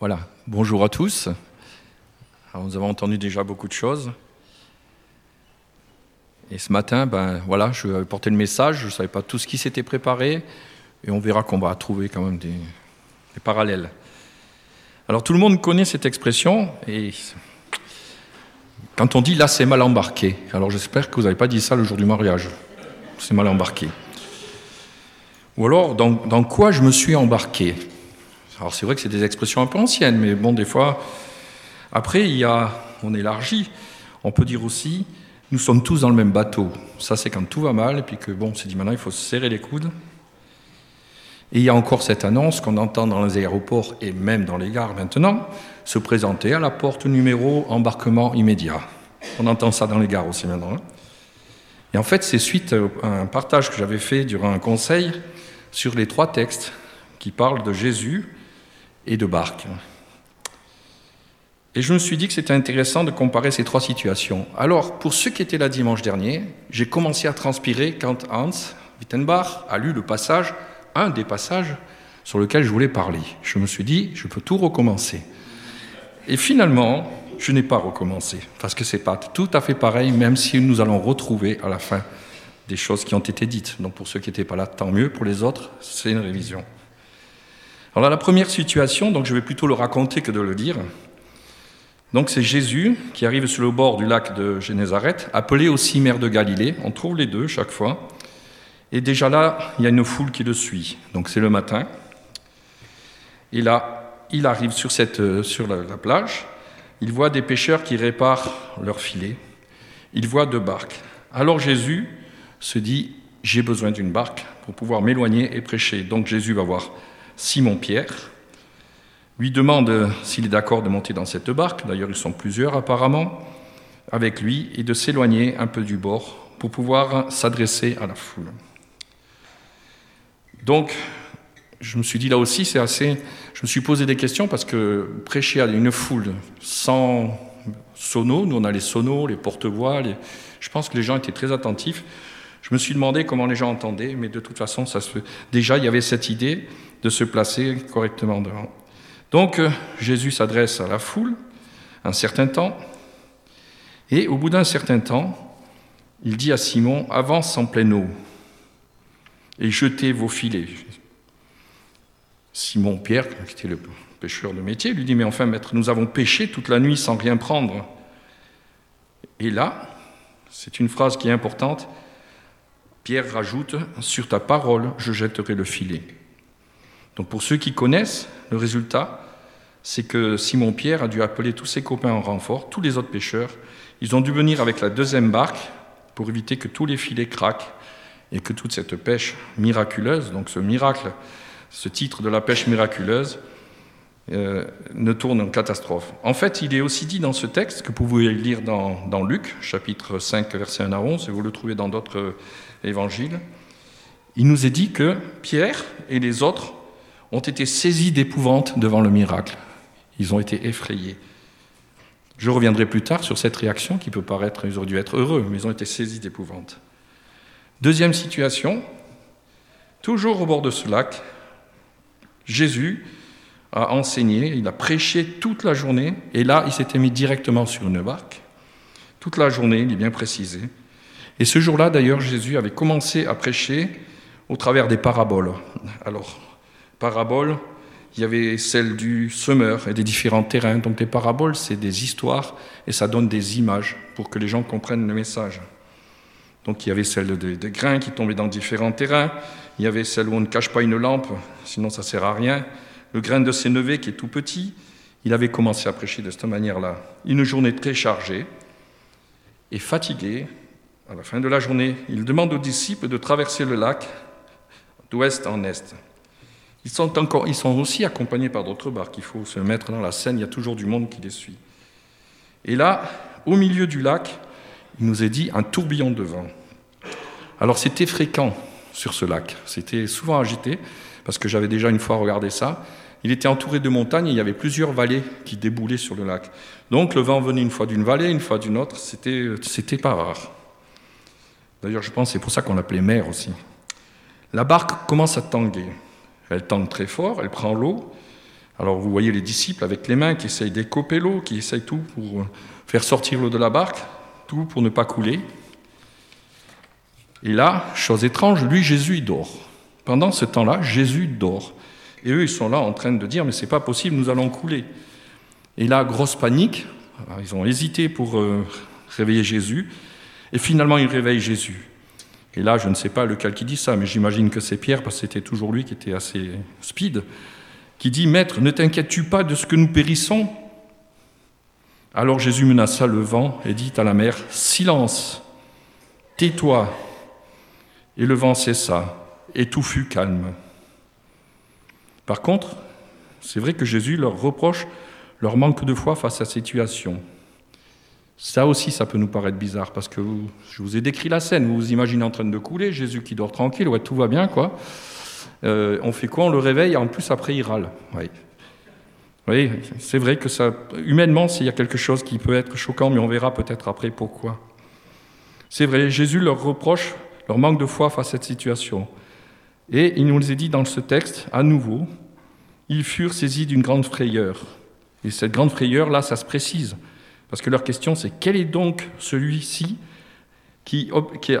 Voilà, bonjour à tous. Nous avons entendu déjà beaucoup de choses. Et ce matin, ben voilà, je vais porter le message, je ne savais pas tout ce qui s'était préparé, et on verra qu'on va trouver quand même des, parallèles. Alors tout le monde connaît cette expression, et quand on dit là c'est mal embarqué, alors j'espère que vous n'avez pas dit ça le jour du mariage, c'est mal embarqué. Ou alors, dans quoi je me suis embarqué? Alors c'est vrai que c'est des expressions un peu anciennes, mais bon, des fois. Après, il y a, on élargit. On peut dire aussi, nous sommes tous dans le même bateau. Ça, c'est quand tout va mal, et puis que bon, on s'est dit maintenant, il faut se serrer les coudes. Et il y a encore cette annonce qu'on entend dans les aéroports et même dans les gares maintenant, se présenter à la porte numéro embarquement immédiat. On entend ça dans les gares aussi maintenant. Hein. Et en fait, c'est suite à un partage que j'avais fait durant un conseil sur les trois textes qui parlent de Jésus et de barque. Et je me suis dit que c'était intéressant de comparer ces trois situations. Alors, pour ceux qui étaient là dimanche dernier, j'ai commencé à transpirer quand Hans Wittenbach a lu le passage, un des passages sur lequel je voulais parler. Je me suis dit, je peux tout recommencer. Et finalement, je n'ai pas recommencé, parce que c'est pas tout à fait pareil, même si nous allons retrouver à la fin des choses qui ont été dites. Donc pour ceux qui n'étaient pas là, tant mieux. Pour les autres, c'est une révision. Alors la première situation, donc je vais plutôt le raconter que de le dire. Donc c'est Jésus qui arrive sur le bord du lac de Génézareth, appelé aussi mer de Galilée. On trouve les deux chaque fois. Et déjà là, il y a une foule qui le suit. Donc c'est le matin. Et là, il arrive sur, cette, sur la, la plage. Il voit des pêcheurs qui réparent leurs filets. Il voit deux barques. Alors Jésus se dit, j'ai besoin d'une barque pour pouvoir m'éloigner et prêcher. Donc Jésus va voir Simon-Pierre, lui demande s'il est d'accord de monter dans cette barque, d'ailleurs ils sont plusieurs apparemment, avec lui, et de s'éloigner un peu du bord pour pouvoir s'adresser à la foule. Donc, je me suis dit là aussi, c'est assez. Je me suis posé des questions parce que prêcher à une foule sans sonos, nous on a les sonos, les porte-voix, je pense que les gens étaient très attentifs. Je me suis demandé comment les gens entendaient, mais de toute façon, ça se... déjà il y avait cette idée de se placer correctement devant. Donc euh, Jésus s'adresse à la foule un certain temps, et au bout d'un certain temps, il dit à Simon, avance en pleine eau et jetez vos filets. Simon Pierre, qui était le pêcheur de métier, lui dit, mais enfin maître, nous avons pêché toute la nuit sans rien prendre. Et là, c'est une phrase qui est importante, Pierre rajoute, sur ta parole, je jetterai le filet. Donc pour ceux qui connaissent, le résultat, c'est que Simon-Pierre a dû appeler tous ses copains en renfort, tous les autres pêcheurs. Ils ont dû venir avec la deuxième barque pour éviter que tous les filets craquent et que toute cette pêche miraculeuse, donc ce miracle, ce titre de la pêche miraculeuse, euh, ne tourne en catastrophe. En fait, il est aussi dit dans ce texte que vous pouvez lire dans, Luc, chapitre 5, verset 1 à 11, et vous le trouvez dans d'autres évangiles. Il nous est dit que Pierre et les autres ont été saisis d'épouvante devant le miracle. Ils ont été effrayés. Je reviendrai plus tard sur cette réaction qui peut paraître, ils auraient dû être heureux, mais ils ont été saisis d'épouvante. Deuxième situation, toujours au bord de ce lac, Jésus a enseigné, il a prêché toute la journée, et là, il s'était mis directement sur une barque. Toute la journée, il est bien précisé. Et ce jour-là, d'ailleurs, Jésus avait commencé à prêcher au travers des paraboles. Alors, paraboles, il y avait celle du semeur et des différents terrains. Donc des paraboles, c'est des histoires et ça donne des images pour que les gens comprennent le message. Donc il y avait celle des grains qui tombaient dans différents terrains, il y avait celle où on ne cache pas une lampe, sinon ça sert à rien. Le grain de sénévé qui est tout petit, il avait commencé à prêcher de cette manière-là. Une journée très chargée et fatigué. À la fin de la journée, il demande aux disciples de traverser le lac d'ouest en est. Ils sont, encore, ils sont aussi accompagnés par d'autres barques. Il faut se mettre dans la scène, il y a toujours du monde qui les suit. Et là, au milieu du lac, il nous est dit un tourbillon de vent. Alors c'était fréquent sur ce lac, c'était souvent agité, parce que j'avais déjà une fois regardé ça. Il était entouré de montagnes et il y avait plusieurs vallées qui déboulaient sur le lac. Donc le vent venait une fois d'une vallée, une fois d'une autre, c'était, pas rare. D'ailleurs, je pense que c'est pour ça qu'on l'appelait mer aussi. La barque commence à tanguer. Elle tente très fort, elle prend l'eau. Alors vous voyez les disciples avec les mains qui essayent d'écoper l'eau, qui essayent tout pour faire sortir l'eau de la barque, tout pour ne pas couler. Et là, chose étrange, lui, Jésus, il dort. Pendant ce temps-là, Jésus dort. Et eux, ils sont là en train de dire, mais c'est pas possible, nous allons couler. Et là, grosse panique. ils ont hésité pour euh, réveiller Jésus. Et finalement, ils réveillent Jésus. Et là, je ne sais pas lequel qui dit ça, mais j'imagine que c'est Pierre, parce que c'était toujours lui qui était assez speed, qui dit Maître, ne t'inquiètes-tu pas de ce que nous périssons? Alors Jésus menaça le vent et dit à la mer Silence, tais-toi. Et le vent cessa, et tout fut calme. Par contre, c'est vrai que Jésus leur reproche leur manque de foi face à cette situation. Ça aussi, ça peut nous paraître bizarre, parce que je vous ai décrit la scène, vous vous imaginez en train de couler, Jésus qui dort tranquille, ouais, tout va bien, quoi. Euh, on fait quoi? On le réveille, en plus après il râle. Oui, c'est vrai que ça, humainement, il y a quelque chose qui peut être choquant, mais on verra peut-être après pourquoi. C'est vrai, Jésus leur reproche leur manque de foi face à cette situation. Et il nous est dit dans ce texte, à nouveau, ils furent saisis d'une grande frayeur. Et cette grande frayeur, là, ça se précise. Parce que leur question, c'est quel est donc celui-ci qui,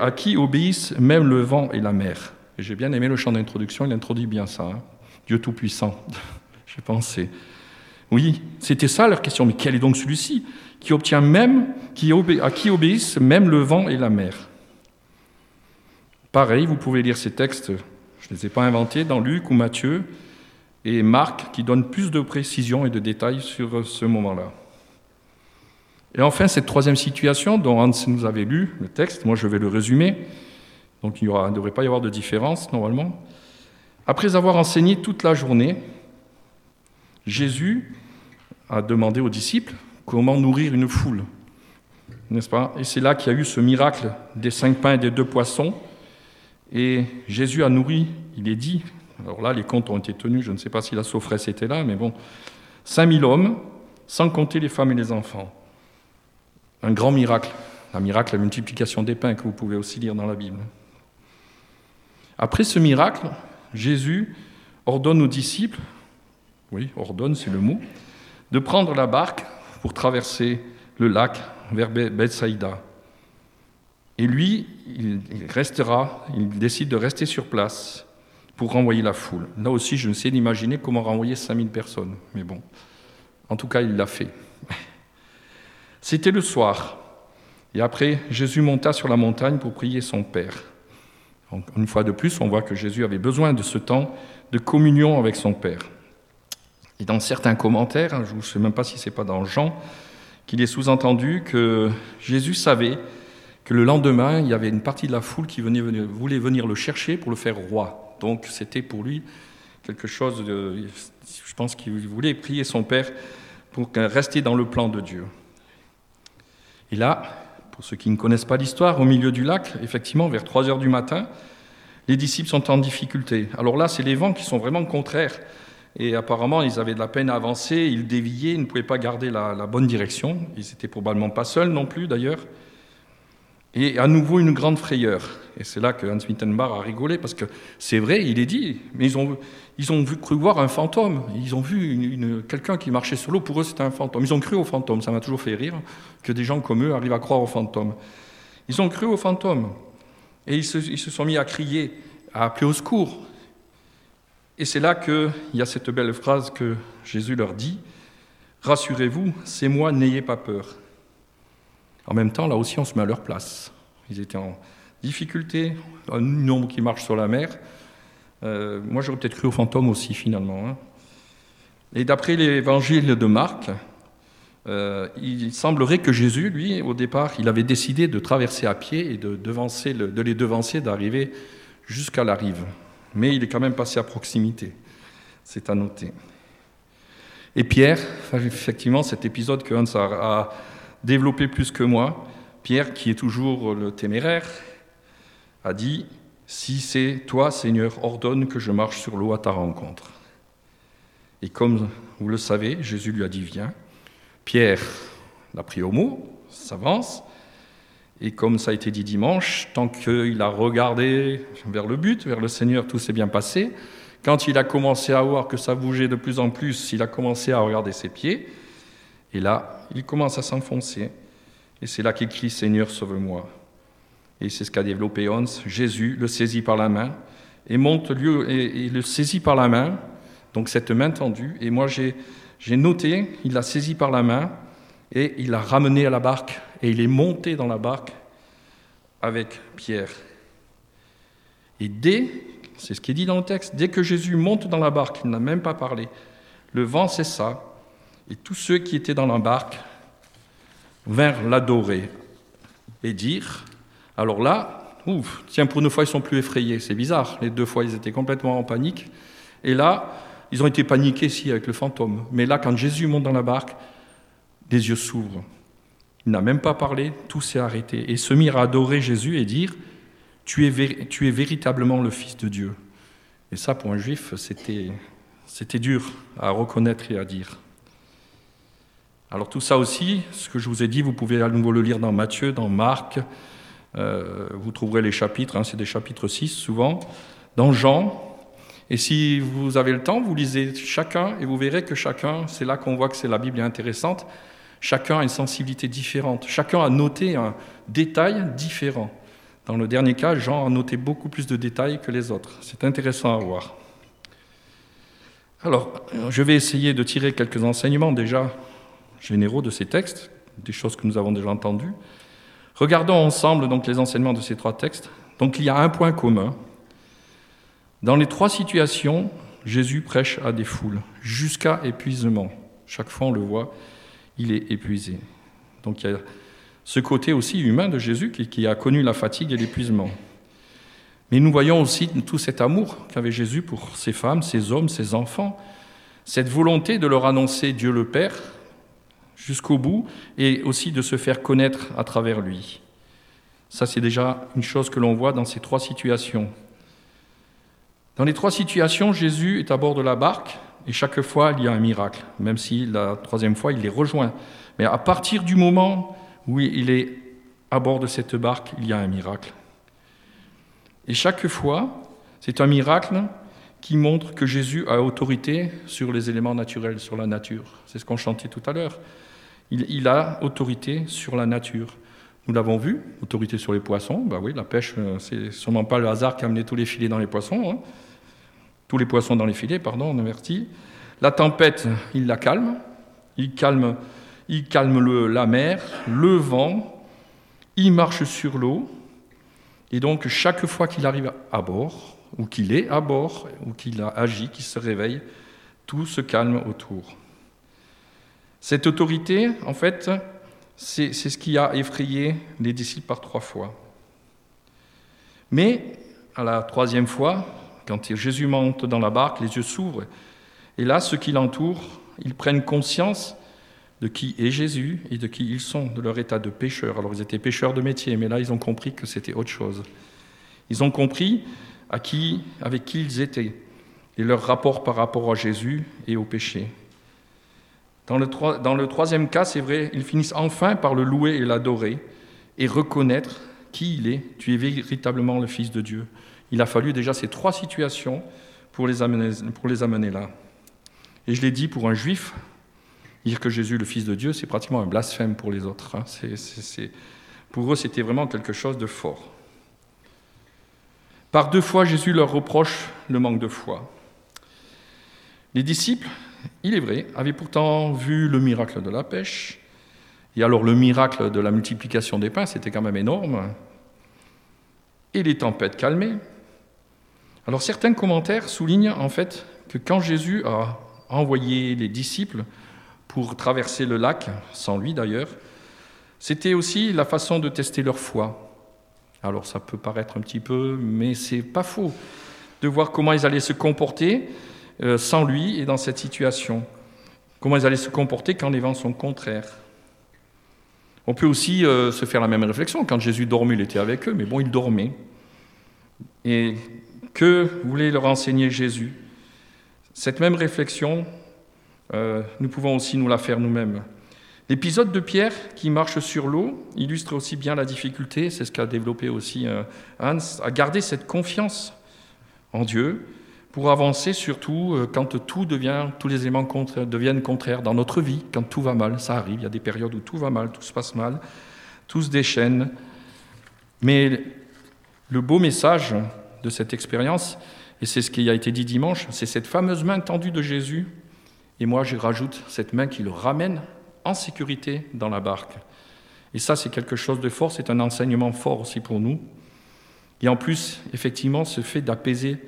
à qui obéissent même le vent et la mer? Et j'ai bien aimé le chant d'introduction, il introduit bien ça. Hein. Dieu Tout-Puissant, j'ai pensé. Oui, c'était ça leur question. Mais quel est donc celui-ci qui obtient même, qui à qui obéissent même le vent et la mer? Pareil, vous pouvez lire ces textes, je ne les ai pas inventés, dans Luc ou Matthieu et Marc, qui donnent plus de précision et de détails sur ce moment-là. Et enfin, cette troisième situation dont Hans nous avait lu le texte, moi je vais le résumer, donc il ne devrait pas y avoir de différence normalement. Après avoir enseigné toute la journée, Jésus a demandé aux disciples comment nourrir une foule, n'est-ce pas? Et c'est là qu'il y a eu ce miracle des cinq pains et des deux poissons. Et Jésus a nourri, il est dit, alors là les comptes ont été tenus, je ne sais pas si la saufresse était là, mais bon, 5000 hommes, sans compter les femmes et les enfants un grand miracle, un miracle, la multiplication des pains que vous pouvez aussi lire dans la Bible. Après ce miracle, Jésus ordonne aux disciples, oui, ordonne, c'est le mot, de prendre la barque pour traverser le lac vers Bethsaïda. Et lui, il restera, il décide de rester sur place pour renvoyer la foule. Là aussi, je ne sais d'imaginer comment renvoyer 5000 personnes, mais bon, en tout cas, il l'a fait. C'était le soir. Et après, Jésus monta sur la montagne pour prier son Père. Une fois de plus, on voit que Jésus avait besoin de ce temps de communion avec son Père. Et dans certains commentaires, hein, je ne sais même pas si c'est pas dans Jean, qu'il est sous-entendu que Jésus savait que le lendemain, il y avait une partie de la foule qui voulait venir le chercher pour le faire roi. Donc c'était pour lui quelque chose de... Je pense qu'il voulait prier son Père pour rester dans le plan de Dieu. Et là, pour ceux qui ne connaissent pas l'histoire, au milieu du lac, effectivement, vers 3 heures du matin, les disciples sont en difficulté. Alors là, c'est les vents qui sont vraiment contraires. Et apparemment, ils avaient de la peine à avancer, ils déviaient, ils ne pouvaient pas garder la, bonne direction. Ils n'étaient probablement pas seuls non plus, d'ailleurs. Et à nouveau, une grande frayeur. Et c'est là que Hans Wittenbach a rigolé, parce que c'est vrai, il est dit, mais ils ont, ils ont cru voir un fantôme. Ils ont vu quelqu'un qui marchait sur l'eau. Pour eux, c'était un fantôme. Ils ont cru au fantôme. Ça m'a toujours fait rire que des gens comme eux arrivent à croire au fantôme. Ils ont cru au fantôme. Et ils se, ils se sont mis à crier, à appeler au secours. Et c'est là qu'il y a cette belle phrase que Jésus leur dit Rassurez-vous, c'est moi, n'ayez pas peur. En même temps, là aussi, on se met à leur place. Ils étaient en difficulté, un nombre qui marche sur la mer. Euh, moi, j'aurais peut-être cru aux fantômes aussi, finalement. Hein. Et d'après l'évangile de Marc, euh, il semblerait que Jésus, lui, au départ, il avait décidé de traverser à pied et de, les devancer, d'arriver jusqu'à la rive. Mais il est quand même passé à proximité. C'est à noter. Et Pierre, effectivement, cet épisode que Hans a développé plus que moi, Pierre, qui est toujours le téméraire, a dit si c'est toi, Seigneur, ordonne que je marche sur l'eau à ta rencontre. Et comme vous le savez, Jésus lui a dit Viens. Pierre l'a pris au mot, s'avance. Et comme ça a été dit dimanche, tant qu'il a regardé vers le but, vers le Seigneur, tout s'est bien passé. Quand il a commencé à voir que ça bougeait de plus en plus, il a commencé à regarder ses pieds. Et là, il commence à s'enfoncer. Et c'est là qu'il crie Seigneur, sauve-moi. Et c'est ce qu'a développé Hans. Jésus le saisit par la main et monte lui et, le saisit par la main. Donc cette main tendue. Et moi j'ai noté, il l'a saisi par la main et il l'a ramené à la barque et il est monté dans la barque avec Pierre. Et dès, c'est ce qui est dit dans le texte, dès que Jésus monte dans la barque, il n'a même pas parlé, le vent cessa et tous ceux qui étaient dans la barque vinrent l'adorer et dire, alors là, ouf, tiens, pour une fois, ils sont plus effrayés, c'est bizarre, les deux fois, ils étaient complètement en panique, et là, ils ont été paniqués, si, avec le fantôme, mais là, quand Jésus monte dans la barque, les yeux s'ouvrent. Il n'a même pas parlé, tout s'est arrêté, et se mirent à adorer Jésus et dire, tu es, véritablement le Fils de Dieu. Et ça, pour un juif, c'était dur à reconnaître et à dire. Alors tout ça aussi, ce que je vous ai dit, vous pouvez à nouveau le lire dans Matthieu, dans Marc, euh, vous trouverez les chapitres, hein, c'est des chapitres 6 souvent, dans Jean. Et si vous avez le temps, vous lisez chacun et vous verrez que chacun, c'est là qu'on voit que c'est la Bible intéressante, chacun a une sensibilité différente, chacun a noté un détail différent. Dans le dernier cas, Jean a noté beaucoup plus de détails que les autres. C'est intéressant à voir. Alors, je vais essayer de tirer quelques enseignements déjà généraux de ces textes, des choses que nous avons déjà entendues. Regardons ensemble donc les enseignements de ces trois textes. Donc il y a un point commun. Dans les trois situations, Jésus prêche à des foules jusqu'à épuisement. Chaque fois on le voit, il est épuisé. Donc il y a ce côté aussi humain de Jésus qui, qui a connu la fatigue et l'épuisement. Mais nous voyons aussi tout cet amour qu'avait Jésus pour ses femmes, ses hommes, ses enfants, cette volonté de leur annoncer Dieu le Père, jusqu'au bout et aussi de se faire connaître à travers lui. Ça, c'est déjà une chose que l'on voit dans ces trois situations. Dans les trois situations, Jésus est à bord de la barque et chaque fois, il y a un miracle, même si la troisième fois, il les rejoint. Mais à partir du moment où il est à bord de cette barque, il y a un miracle. Et chaque fois, c'est un miracle qui montre que Jésus a autorité sur les éléments naturels, sur la nature. C'est ce qu'on chantait tout à l'heure. Il, a autorité sur la nature. Nous l'avons vu, autorité sur les poissons. Bah oui, la pêche, euh, c'est sûrement pas le hasard qui a amené tous les filets dans les poissons. Hein. Tous les poissons dans les filets, pardon, on avertit. La tempête, il la calme. Il calme, la mer, le vent. Il marche sur l'eau. Et donc, chaque fois qu'il arrive à bord, ou qu'il est à bord, ou qu'il a agi, qu'il se réveille, tout se calme autour. Cette autorité, en fait, c'est ce qui a effrayé les disciples par trois fois. Mais à la troisième fois, quand Jésus monte dans la barque, les yeux s'ouvrent, et là, ceux qui l'entourent, ils prennent conscience de qui est Jésus et de qui ils sont, de leur état de pécheur. Alors ils étaient pécheurs de métier, mais là, ils ont compris que c'était autre chose. Ils ont compris à qui, avec qui ils étaient et leur rapport par rapport à Jésus et au péché. Dans le, troisième cas, c'est vrai, ils finissent enfin par le louer et l'adorer et reconnaître qui il est. Tu es véritablement le Fils de Dieu. Il a fallu déjà ces trois situations pour les amener, pour les amener là. Et je l'ai dit, pour un juif, dire que Jésus le Fils de Dieu, c'est pratiquement un blasphème pour les autres. Hein. Pour eux, c'était vraiment quelque chose de fort. Par deux fois, Jésus leur reproche le manque de foi. Les disciples il est vrai, avait pourtant vu le miracle de la pêche. Et alors le miracle de la multiplication des pains, c'était quand même énorme. Et les tempêtes calmées. Alors certains commentaires soulignent en fait que quand Jésus a envoyé les disciples pour traverser le lac, sans lui d'ailleurs, c'était aussi la façon de tester leur foi. Alors ça peut paraître un petit peu, mais c'est pas faux, de voir comment ils allaient se comporter euh, sans lui et dans cette situation Comment ils allaient se comporter quand les vents sont contraires On peut aussi euh, se faire la même réflexion. Quand Jésus dormait, il était avec eux, mais bon, il dormait. Et que voulait leur enseigner Jésus? Cette même réflexion, euh, nous pouvons aussi nous la faire nous-mêmes. L'épisode de Pierre qui marche sur l'eau illustre aussi bien la difficulté, c'est ce qu'a développé aussi Hans, à garder cette confiance en Dieu, pour avancer surtout euh, quand tout devient, tous les éléments deviennent contraires dans notre vie, quand tout va mal, ça arrive, il y a des périodes où tout va mal, tout se passe mal, tout se déchaîne. Mais le beau message de cette expérience, et c'est ce qui a été dit dimanche, c'est cette fameuse main tendue de Jésus, et moi je rajoute cette main qui le ramène en sécurité dans la barque. Et ça, c'est quelque chose de fort, c'est un enseignement fort aussi pour nous. Et en plus, effectivement, ce fait d'apaiser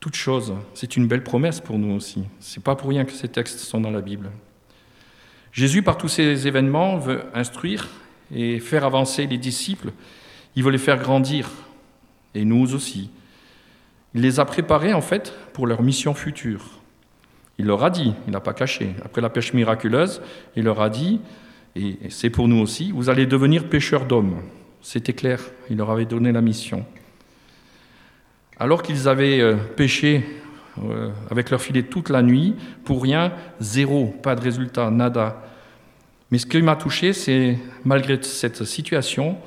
toute chose, c'est une belle promesse pour nous aussi. C'est pas pour rien que ces textes sont dans la Bible. Jésus, par tous ces événements, veut instruire et faire avancer les disciples. Il veut les faire grandir, et nous aussi. Il les a préparés en fait pour leur mission future. Il leur a dit, il n'a pas caché, après la pêche miraculeuse, il leur a dit, et c'est pour nous aussi, vous allez devenir pêcheurs d'hommes. C'était clair, il leur avait donné la mission. Alors qu'ils avaient euh, pêché euh, avec leur filet toute la nuit, pour rien, zéro, pas de résultat, nada. Mais ce qui m'a touché, c'est malgré cette situation,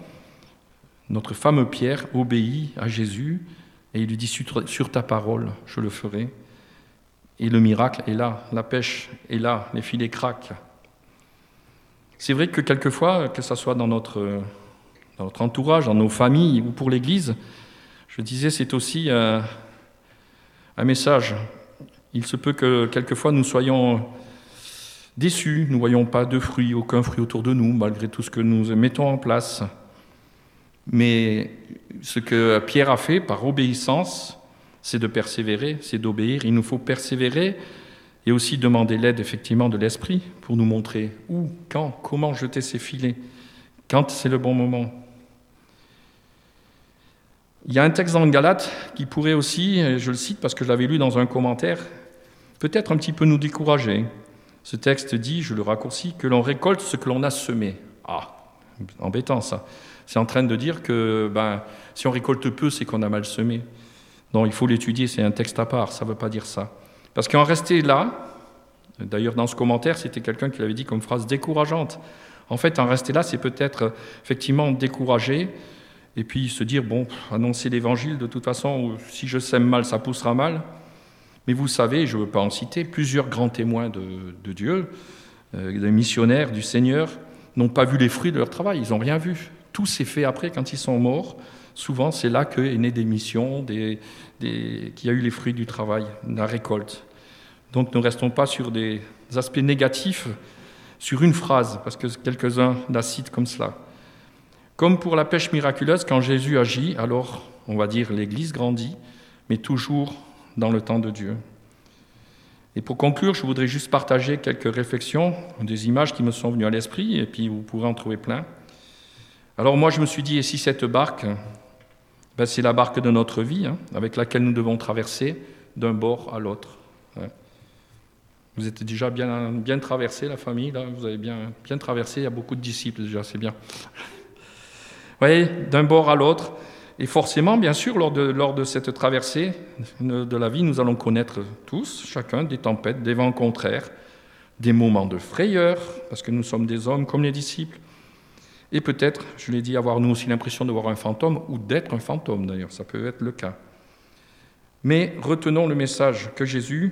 notre fameux Pierre obéit à Jésus et il lui dit sur ta parole, je le ferai. Et le miracle est là, la pêche est là, les filets craquent. C'est vrai que quelquefois, que ce soit dans notre, dans notre entourage, dans nos familles ou pour l'Église, je disais, c'est aussi un, un message. Il se peut que quelquefois nous soyons déçus, nous ne voyons pas de fruits, aucun fruit autour de nous, malgré tout ce que nous mettons en place. Mais ce que Pierre a fait par obéissance, c'est de persévérer, c'est d'obéir. Il nous faut persévérer et aussi demander l'aide effectivement de l'Esprit pour nous montrer où, quand, comment jeter ces filets, quand c'est le bon moment. Il y a un texte dans le Galate qui pourrait aussi, je le cite parce que je l'avais lu dans un commentaire, peut-être un petit peu nous décourager. Ce texte dit, je le raccourcis, que l'on récolte ce que l'on a semé. Ah, embêtant ça. C'est en train de dire que ben, si on récolte peu, c'est qu'on a mal semé. Non, il faut l'étudier, c'est un texte à part, ça ne veut pas dire ça. Parce qu'en rester là, d'ailleurs dans ce commentaire, c'était quelqu'un qui l'avait dit comme phrase décourageante. En fait, en rester là, c'est peut-être effectivement décourager et puis se dire, bon, annoncer l'évangile, de toute façon, si je sème mal, ça poussera mal. Mais vous savez, je ne veux pas en citer, plusieurs grands témoins de, Dieu, euh, des missionnaires du Seigneur, n'ont pas vu les fruits de leur travail, ils n'ont rien vu. Tout s'est fait après quand ils sont morts. Souvent, c'est là qu'est née des missions, des, des, qu'il y a eu les fruits du travail, la récolte. Donc ne restons pas sur des aspects négatifs, sur une phrase, parce que quelques-uns la citent comme cela. Comme pour la pêche miraculeuse, quand Jésus agit, alors on va dire l'Église grandit, mais toujours dans le temps de Dieu. Et pour conclure, je voudrais juste partager quelques réflexions, des images qui me sont venues à l'esprit, et puis vous pourrez en trouver plein. Alors moi, je me suis dit, et si cette barque, ben, c'est la barque de notre vie, hein, avec laquelle nous devons traverser d'un bord à l'autre. Hein. Vous êtes déjà bien, traversé, la famille, là, vous avez bien, bien traversé, il y a beaucoup de disciples déjà, c'est bien. Voyez, d'un bord à l'autre. Et forcément, bien sûr, lors de, lors de cette traversée de la vie, nous allons connaître tous, chacun, des tempêtes, des vents contraires, des moments de frayeur, parce que nous sommes des hommes comme les disciples, et peut-être, je l'ai dit, avoir nous aussi l'impression de voir un fantôme ou d'être un fantôme d'ailleurs, ça peut être le cas. Mais retenons le message que Jésus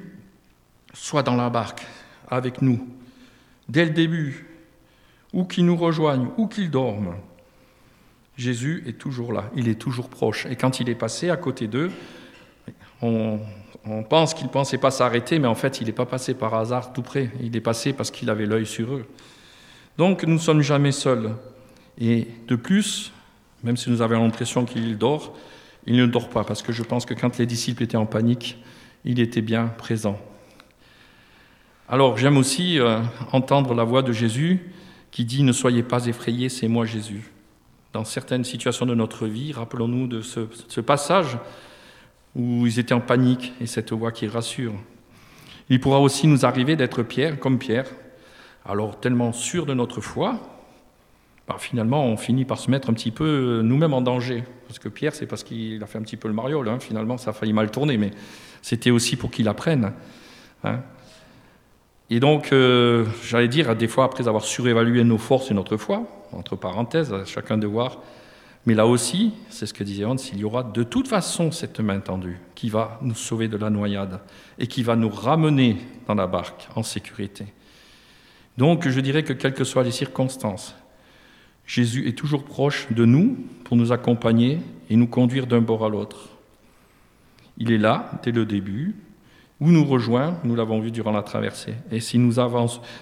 soit dans la barque avec nous, dès le début, ou qu'il nous rejoigne, ou qu'il dorme. Jésus est toujours là, il est toujours proche. Et quand il est passé à côté d'eux, on, pense qu'il ne pensait pas s'arrêter, mais en fait, il n'est pas passé par hasard tout près. Il est passé parce qu'il avait l'œil sur eux. Donc, nous ne sommes jamais seuls. Et de plus, même si nous avions l'impression qu'il dort, il ne dort pas, parce que je pense que quand les disciples étaient en panique, il était bien présent. Alors j'aime aussi euh, entendre la voix de Jésus qui dit Ne soyez pas effrayés, c'est moi Jésus. Dans certaines situations de notre vie, rappelons-nous de ce, passage où ils étaient en panique et cette voix qui rassure. Il pourra aussi nous arriver d'être Pierre, comme Pierre, alors tellement sûr de notre foi bah, finalement, on finit par se mettre un petit peu euh, nous-mêmes en danger. Parce que Pierre, c'est parce qu'il a fait un petit peu le mariole. Hein. Finalement, ça a failli mal tourner, mais c'était aussi pour qu'il apprenne. Hein. Et donc, euh, j'allais dire, des fois, après avoir surévalué nos forces et notre foi, entre parenthèses, à chacun de voir, Mais là aussi, c'est ce que disait Hans, il y aura de toute façon cette main tendue qui va nous sauver de la noyade et qui va nous ramener dans la barque en sécurité. Donc je dirais que quelles que soient les circonstances, Jésus est toujours proche de nous pour nous accompagner et nous conduire d'un bord à l'autre. Il est là dès le début, où nous rejoint, nous l'avons vu durant la traversée. Et si nous,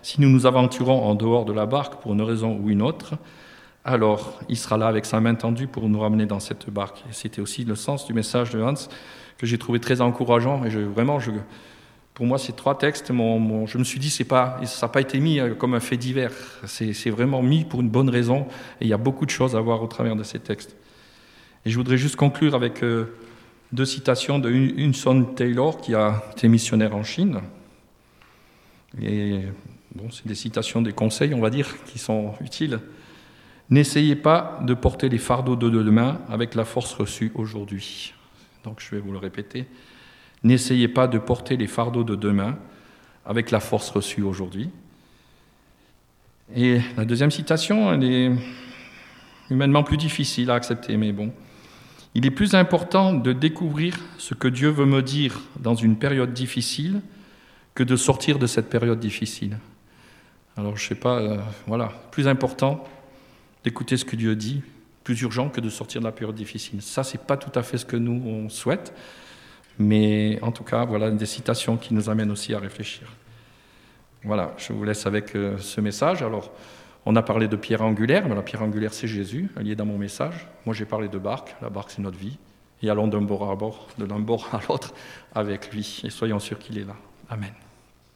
si nous nous aventurons en dehors de la barque pour une raison ou une autre, alors il sera là avec sa main tendue pour nous ramener dans cette barque. C'était aussi le sens du message de Hans que j'ai trouvé très encourageant. Et vraiment, pour moi, ces trois textes, je me suis dit, c'est pas, ça n'a pas été mis euh, comme un fait divers. C'est vraiment mis pour une bonne raison. Et il y a beaucoup de choses à voir au travers de ces textes. Et je voudrais juste conclure avec euh, deux citations de Hunson Taylor, qui a été missionnaire en Chine. Et bon, c'est des citations, des conseils, on va dire, qui sont utiles. N'essayez pas de porter les fardeaux de demain avec la force reçue aujourd'hui. Donc je vais vous le répéter. N'essayez pas de porter les fardeaux de demain avec la force reçue aujourd'hui. Et la deuxième citation, elle est humainement plus difficile à accepter, mais bon. Il est plus important de découvrir ce que Dieu veut me dire dans une période difficile que de sortir de cette période difficile. Alors je ne sais pas, euh, voilà, plus important d'écouter ce que Dieu dit, plus urgent que de sortir de la période difficile. Ça, c'est pas tout à fait ce que nous on souhaite, mais en tout cas, voilà des citations qui nous amènent aussi à réfléchir. Voilà, je vous laisse avec euh, ce message. Alors, on a parlé de pierre angulaire, mais la pierre angulaire, c'est Jésus, elle est dans mon message. Moi, j'ai parlé de barque, la barque, c'est notre vie. Et allons d'un bord à bord, de l'un bord à l'autre avec lui, et soyons sûrs qu'il est là. Amen.